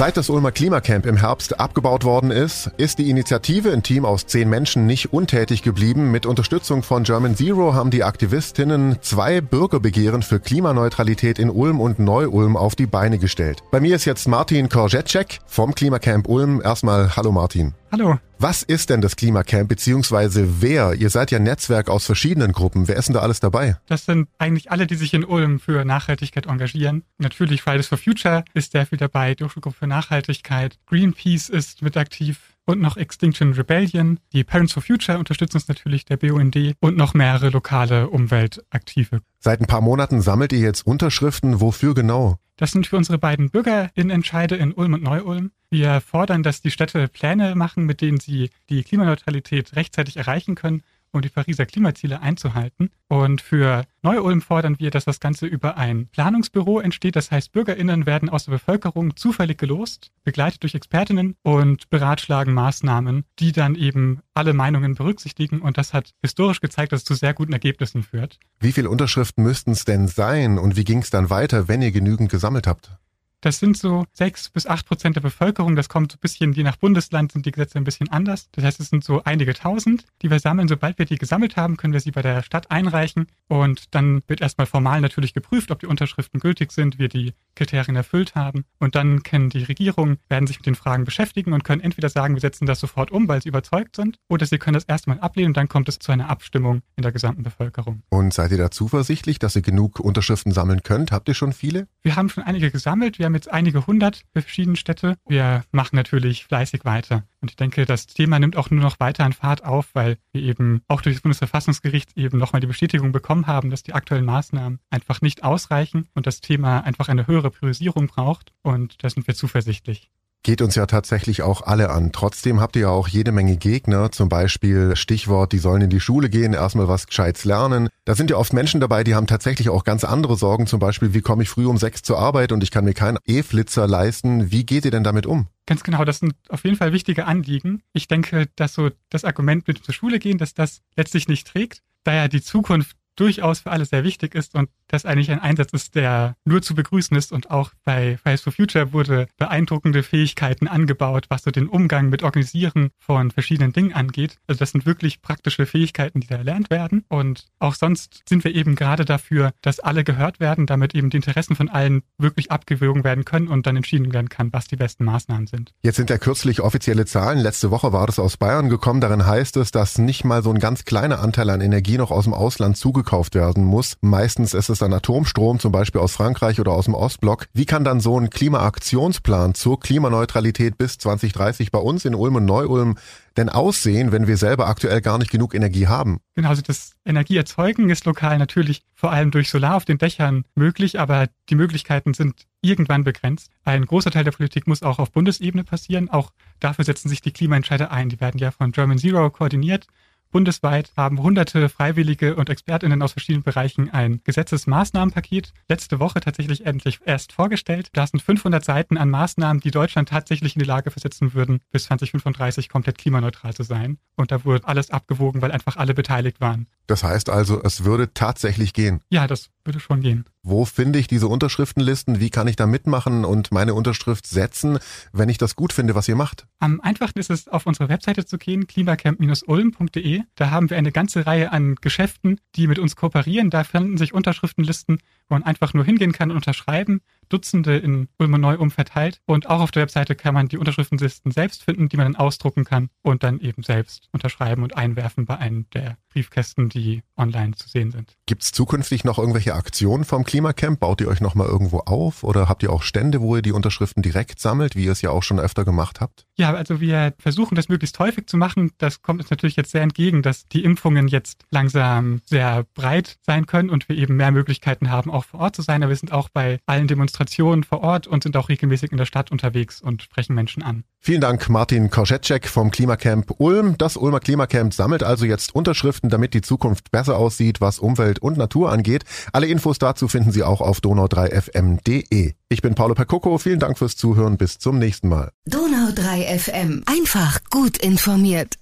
Seit das Ulmer Klimacamp im Herbst abgebaut worden ist, ist die Initiative, ein Team aus zehn Menschen, nicht untätig geblieben. Mit Unterstützung von German Zero haben die Aktivistinnen zwei Bürgerbegehren für Klimaneutralität in Ulm und Neu-Ulm auf die Beine gestellt. Bei mir ist jetzt Martin Korzetschek vom Klimacamp Ulm. Erstmal Hallo Martin. Hallo. Was ist denn das Klimacamp, beziehungsweise wer? Ihr seid ja ein Netzwerk aus verschiedenen Gruppen. Wer ist denn da alles dabei? Das sind eigentlich alle, die sich in Ulm für Nachhaltigkeit engagieren. Natürlich Fridays for Future ist sehr viel dabei, die Hochschulgruppe für Nachhaltigkeit. Greenpeace ist mit aktiv und noch Extinction Rebellion. Die Parents for Future unterstützen uns natürlich der BUND und noch mehrere lokale Umweltaktive. Seit ein paar Monaten sammelt ihr jetzt Unterschriften. Wofür genau? Das sind für unsere beiden BürgerInnenentscheide in Ulm und Neu-Ulm. Wir fordern, dass die Städte Pläne machen, mit denen sie die Klimaneutralität rechtzeitig erreichen können um die Pariser Klimaziele einzuhalten. Und für Neu-Ulm fordern wir, dass das Ganze über ein Planungsbüro entsteht. Das heißt, BürgerInnen werden aus der Bevölkerung zufällig gelost, begleitet durch ExpertInnen und beratschlagen Maßnahmen, die dann eben alle Meinungen berücksichtigen. Und das hat historisch gezeigt, dass es zu sehr guten Ergebnissen führt. Wie viele Unterschriften müssten es denn sein und wie ging es dann weiter, wenn ihr genügend gesammelt habt? Das sind so sechs bis acht Prozent der Bevölkerung. Das kommt so ein bisschen, je nach Bundesland sind die Gesetze ein bisschen anders. Das heißt, es sind so einige tausend, die wir sammeln. Sobald wir die gesammelt haben, können wir sie bei der Stadt einreichen. Und dann wird erstmal formal natürlich geprüft, ob die Unterschriften gültig sind, wir die Kriterien erfüllt haben. Und dann können die Regierungen, werden sich mit den Fragen beschäftigen und können entweder sagen, wir setzen das sofort um, weil sie überzeugt sind, oder sie können das erstmal ablehnen und dann kommt es zu einer Abstimmung in der gesamten Bevölkerung. Und seid ihr da zuversichtlich, dass ihr genug Unterschriften sammeln könnt? Habt ihr schon viele? Wir haben schon einige gesammelt. Wir jetzt einige hundert verschiedene Städte. Wir machen natürlich fleißig weiter. Und ich denke, das Thema nimmt auch nur noch weiter an Fahrt auf, weil wir eben auch durch das Bundesverfassungsgericht eben nochmal die Bestätigung bekommen haben, dass die aktuellen Maßnahmen einfach nicht ausreichen und das Thema einfach eine höhere Priorisierung braucht. Und da sind wir zuversichtlich geht uns ja tatsächlich auch alle an. Trotzdem habt ihr ja auch jede Menge Gegner, zum Beispiel Stichwort, die sollen in die Schule gehen, erstmal was Gescheites lernen. Da sind ja oft Menschen dabei, die haben tatsächlich auch ganz andere Sorgen, zum Beispiel, wie komme ich früh um sechs zur Arbeit und ich kann mir keinen E-Flitzer leisten. Wie geht ihr denn damit um? Ganz genau, das sind auf jeden Fall wichtige Anliegen. Ich denke, dass so das Argument mit zur Schule gehen, dass das letztlich nicht trägt, da ja die Zukunft durchaus für alle sehr wichtig ist und das eigentlich ein Einsatz ist, der nur zu begrüßen ist. Und auch bei Fridays for Future wurde beeindruckende Fähigkeiten angebaut, was so den Umgang mit Organisieren von verschiedenen Dingen angeht. Also das sind wirklich praktische Fähigkeiten, die da erlernt werden. Und auch sonst sind wir eben gerade dafür, dass alle gehört werden, damit eben die Interessen von allen wirklich abgewogen werden können und dann entschieden werden kann, was die besten Maßnahmen sind. Jetzt sind ja kürzlich offizielle Zahlen. Letzte Woche war das aus Bayern gekommen. Darin heißt es, dass nicht mal so ein ganz kleiner Anteil an Energie noch aus dem Ausland zugekommen zugekauft werden muss. Meistens ist es dann Atomstrom, zum Beispiel aus Frankreich oder aus dem Ostblock. Wie kann dann so ein Klimaaktionsplan zur Klimaneutralität bis 2030 bei uns in Ulm und Neu-Ulm denn aussehen, wenn wir selber aktuell gar nicht genug Energie haben? Genau, also das Energieerzeugen ist lokal natürlich vor allem durch Solar auf den Dächern möglich, aber die Möglichkeiten sind irgendwann begrenzt. Ein großer Teil der Politik muss auch auf Bundesebene passieren. Auch dafür setzen sich die Klimaentscheider ein. Die werden ja von German Zero koordiniert Bundesweit haben hunderte Freiwillige und ExpertInnen aus verschiedenen Bereichen ein Gesetzesmaßnahmenpaket letzte Woche tatsächlich endlich erst vorgestellt. Da sind 500 Seiten an Maßnahmen, die Deutschland tatsächlich in die Lage versetzen würden, bis 2035 komplett klimaneutral zu sein. Und da wurde alles abgewogen, weil einfach alle beteiligt waren. Das heißt also, es würde tatsächlich gehen. Ja, das würde schon gehen. Wo finde ich diese Unterschriftenlisten? Wie kann ich da mitmachen und meine Unterschrift setzen, wenn ich das gut finde, was ihr macht? Am einfachsten ist es, auf unsere Webseite zu gehen, klimacamp-ulm.de. Da haben wir eine ganze Reihe an Geschäften, die mit uns kooperieren. Da finden sich Unterschriftenlisten, wo man einfach nur hingehen kann und unterschreiben. Dutzende in Ulm und Neu-Um verteilt. Und auch auf der Webseite kann man die Unterschriftenlisten selbst finden, die man dann ausdrucken kann und dann eben selbst unterschreiben und einwerfen bei einem der Briefkästen, die online zu sehen sind. Gibt es zukünftig noch irgendwelche Aktionen vom Klimacamp? Baut ihr euch nochmal irgendwo auf oder habt ihr auch Stände, wo ihr die Unterschriften direkt sammelt, wie ihr es ja auch schon öfter gemacht habt? Ja, also wir versuchen das möglichst häufig zu machen. Das kommt uns natürlich jetzt sehr entgegen, dass die Impfungen jetzt langsam sehr breit sein können und wir eben mehr Möglichkeiten haben, auch vor Ort zu sein. Aber wir sind auch bei allen Demonstrationen vor Ort und sind auch regelmäßig in der Stadt unterwegs und sprechen Menschen an. Vielen Dank, Martin Korschetschek vom Klimacamp Ulm. Das Ulmer Klimacamp sammelt also jetzt Unterschriften, damit die Zukunft besser aussieht, was Umwelt und Natur angeht. Alle Infos dazu finden Sie auch auf donau3fm.de. Ich bin Paolo Percoco. Vielen Dank fürs Zuhören. Bis zum nächsten Mal. Donau3 FM. Einfach gut informiert.